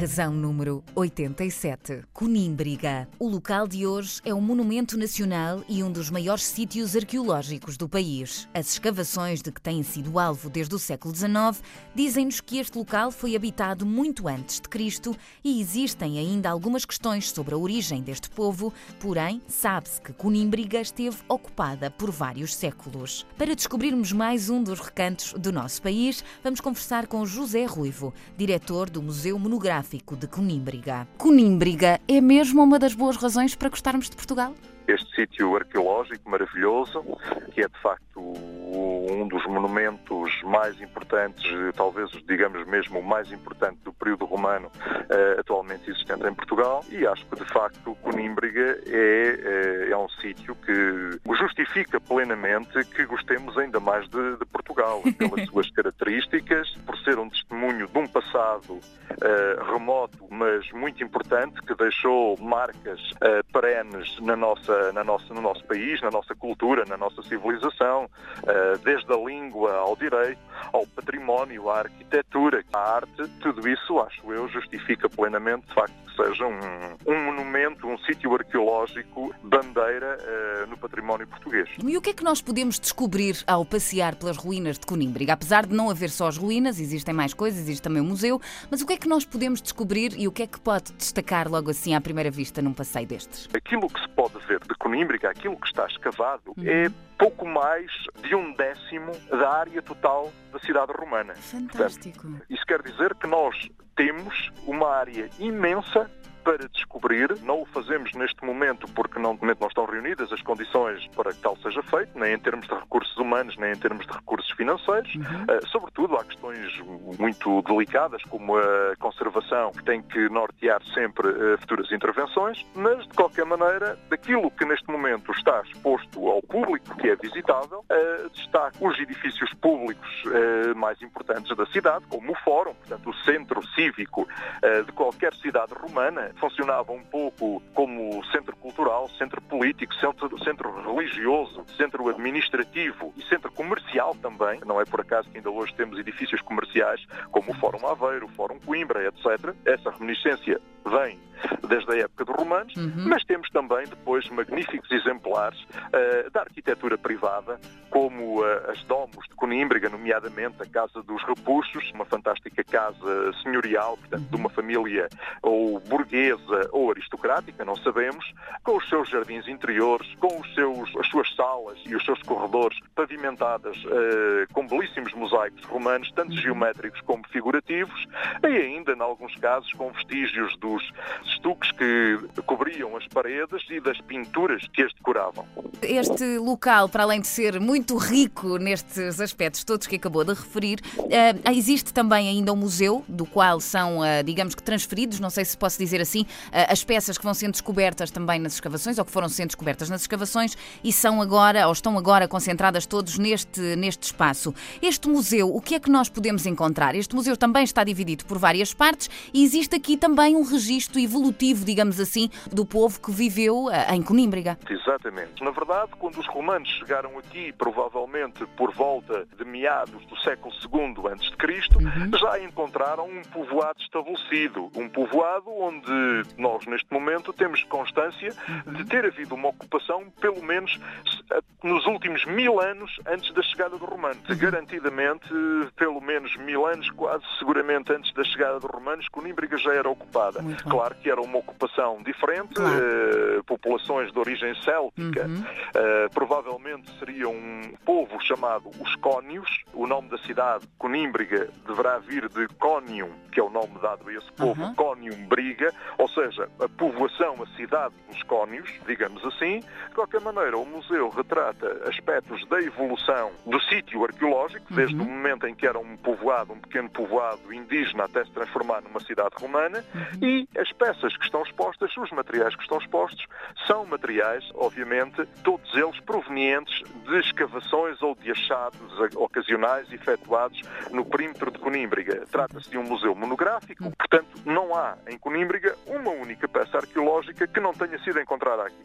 Razão número 87. Conímbriga. O local de hoje é um monumento nacional e um dos maiores sítios arqueológicos do país. As escavações de que tem sido alvo desde o século XIX dizem-nos que este local foi habitado muito antes de Cristo e existem ainda algumas questões sobre a origem deste povo, porém, sabe-se que Conímbriga esteve ocupada por vários séculos. Para descobrirmos mais um dos recantos do nosso país, vamos conversar com José Ruivo, diretor do Museu Monográfico de Conímbriga. Conímbriga é mesmo uma das boas razões para gostarmos de Portugal? Este sítio arqueológico maravilhoso, que é de facto um dos monumentos mais importantes, talvez digamos mesmo o mais importante do período romano uh, atualmente existente em Portugal. E acho que de facto Conímbriga é, é, é um sítio que justifica plenamente que gostemos ainda mais de, de Portugal, pelas suas características, por ser um testemunho de um passado uh, remoto, mas muito importante, que deixou marcas uh, perenes na nossa, na nossa, no nosso país, na nossa cultura, na nossa civilização, uh, desde a língua ao direito, ao património, à arquitetura, à arte, tudo isso, acho eu, justifica plenamente, de facto, que seja um, um monumento, um sítio arqueológico bandeira no património português. E o que é que nós podemos descobrir ao passear pelas ruínas de Conímbriga? Apesar de não haver só as ruínas, existem mais coisas, existe também o museu, mas o que é que nós podemos descobrir e o que é que pode destacar logo assim à primeira vista num passeio destes? Aquilo que se pode ver de Conímbriga, aquilo que está escavado, uhum. é pouco mais de um décimo da área total da cidade romana. Fantástico. Portanto, isso quer dizer que nós temos uma área imensa para descobrir. Não o fazemos neste momento porque não, momento não estão reunidas as condições para que tal seja feito, nem em termos de recursos humanos, nem em termos de recursos financeiros. Uhum. Uh, sobretudo, há questões muito delicadas, como a conservação, que tem que nortear sempre uh, futuras intervenções, mas, de qualquer maneira, daquilo que neste momento está exposto ao público, que é visitável, uh, está os edifícios públicos mais importantes da cidade, como o Fórum, portanto, o centro cívico de qualquer cidade romana, funcionava um pouco como centro cultural, centro político, centro, centro religioso, centro administrativo e centro comercial também. Não é por acaso que ainda hoje temos edifícios comerciais como o Fórum Aveiro, o Fórum Coimbra, etc. Essa reminiscência vem desde a época dos romanos, uhum. mas temos também depois magníficos exemplares uh, da arquitetura privada, como uh, as domos de Conímbriga, nomeadamente a Casa dos Repuxos, uma fantástica casa senhorial, portanto, de uma família ou burguesa ou aristocrática, não sabemos, com os seus jardins interiores, com os seus, as suas salas e os seus corredores pavimentadas uh, com belíssimos mosaicos romanos, tanto uhum. geométricos como figurativos, e ainda, em alguns casos, com vestígios dos estuques que cobriam as paredes e das pinturas que as decoravam. Este local, para além de ser muito rico nestes aspectos todos que acabou de referir, uh, existe também ainda um museu do qual são, uh, digamos que transferidos, não sei se posso dizer assim, uh, as peças que vão sendo descobertas também nas escavações ou que foram sendo descobertas nas escavações e são agora ou estão agora concentradas todos neste, neste espaço. Este museu, o que é que nós podemos encontrar? Este museu também está dividido por várias partes e existe aqui também um registro evolutivo, digamos assim, do povo que viveu eh, em Conímbriga. Exatamente. Na verdade, quando os romanos chegaram aqui, provavelmente por volta de meados do século II a.C., uhum. já encontraram um povoado estabelecido. Um povoado onde nós, neste momento, temos constância uhum. de ter havido uma ocupação, pelo menos nos últimos mil anos antes da chegada do romano. Uhum. Garantidamente, pelo menos mil anos, quase seguramente antes da chegada dos romanos, Conímbriga já era ocupada. Claro que era uma ocupação diferente, claro. uh, populações de origem céltica, uhum. uh, provavelmente seria um povo chamado os Cónios. O nome da cidade, Conímbriga, deverá vir de Cónium, que é o nome dado a esse povo, uhum. Cónium Briga, ou seja, a povoação, a cidade dos Cónios, digamos assim. De qualquer maneira, o museu retrata aspectos da evolução do sítio arqueológico, uhum. desde o momento em que era um povoado, um pequeno povoado indígena, até se transformar numa cidade romana, uhum. e as peças que estão expostas, os materiais que estão expostos, são materiais, obviamente, todos eles provenientes de escavações ou de achados ocasionais efetuados no perímetro de Conímbriga. Trata-se de um museu monográfico, portanto, não há em Conímbriga uma única peça arqueológica que não tenha sido encontrada aqui.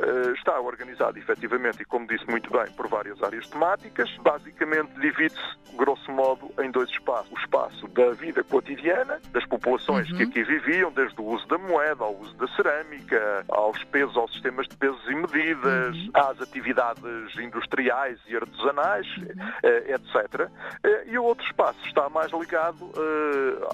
Uh, está organizado efetivamente, e como disse muito bem, por várias áreas temáticas. Basicamente divide-se, grosso modo, em dois espaços. O espaço da vida cotidiana, das populações uhum. que aqui viviam, desde o uso da moeda, ao uso da cerâmica, aos pesos, aos sistemas de pesos e medidas, uhum. às atividades industriais e artesanais, uhum. uh, etc. Uh, e o outro espaço está mais ligado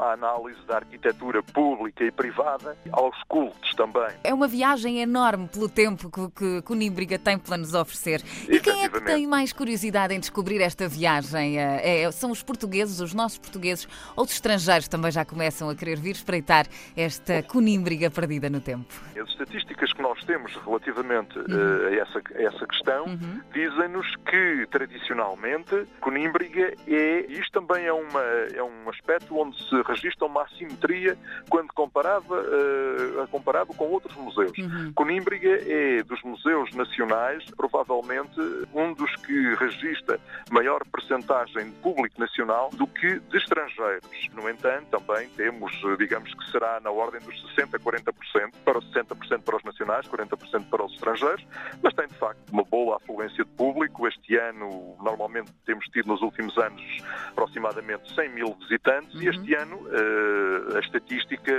à análise da arquitetura pública e privada, aos cultos também. É uma viagem enorme pelo tempo que, que, que o Nímbriga tem para nos oferecer. E quem é que tem mais curiosidade em descobrir esta viagem? É, é, são os portugueses, os nossos portugueses, ou os estrangeiros também já começam a querer vir espreitar esta conímbriga perdida no tempo? As estatísticas que nós temos relativamente uhum. uh, a, essa, a essa questão uhum. dizem-nos que, tradicionalmente, conímbriga é, isto também é, uma, é um aspecto onde se registra uma assimetria quando comparava, uh, comparado com outros museus. Uhum. Conímbriga é, dos museus nacionais, provavelmente um dos que registra maior percentagem de público nacional do que de estrangeiros. No entanto, também temos, digamos que será na ordem dos 60%, 40%, para os 60% para os nacionais, 40% para os estrangeiros, mas tem de facto uma boa afluência de público. Este ano, normalmente temos tido nos últimos anos aproximadamente 100 mil visitantes uhum. e este ano eh, a estatística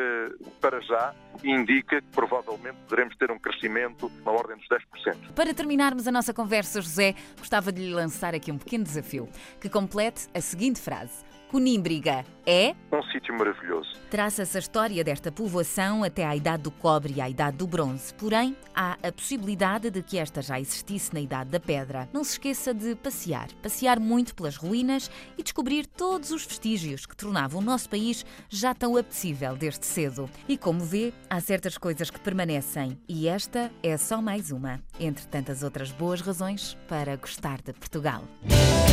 para já indica que provavelmente poderemos ter um crescimento na ordem dos 10%. Para terminarmos a nossa conversa, José, gostava de lhe lançar aqui um pequeno desafio que complete a seguinte frase. Conímbriga é um sítio maravilhoso. Traça-se a história desta povoação até à Idade do Cobre e à Idade do Bronze. Porém, há a possibilidade de que esta já existisse na Idade da Pedra. Não se esqueça de passear. Passear muito pelas ruínas e descobrir todos os vestígios que tornavam o nosso país já tão apetecível desde cedo. E como vê, há certas coisas que permanecem. E esta é só mais uma, entre tantas outras boas razões para gostar de Portugal. Música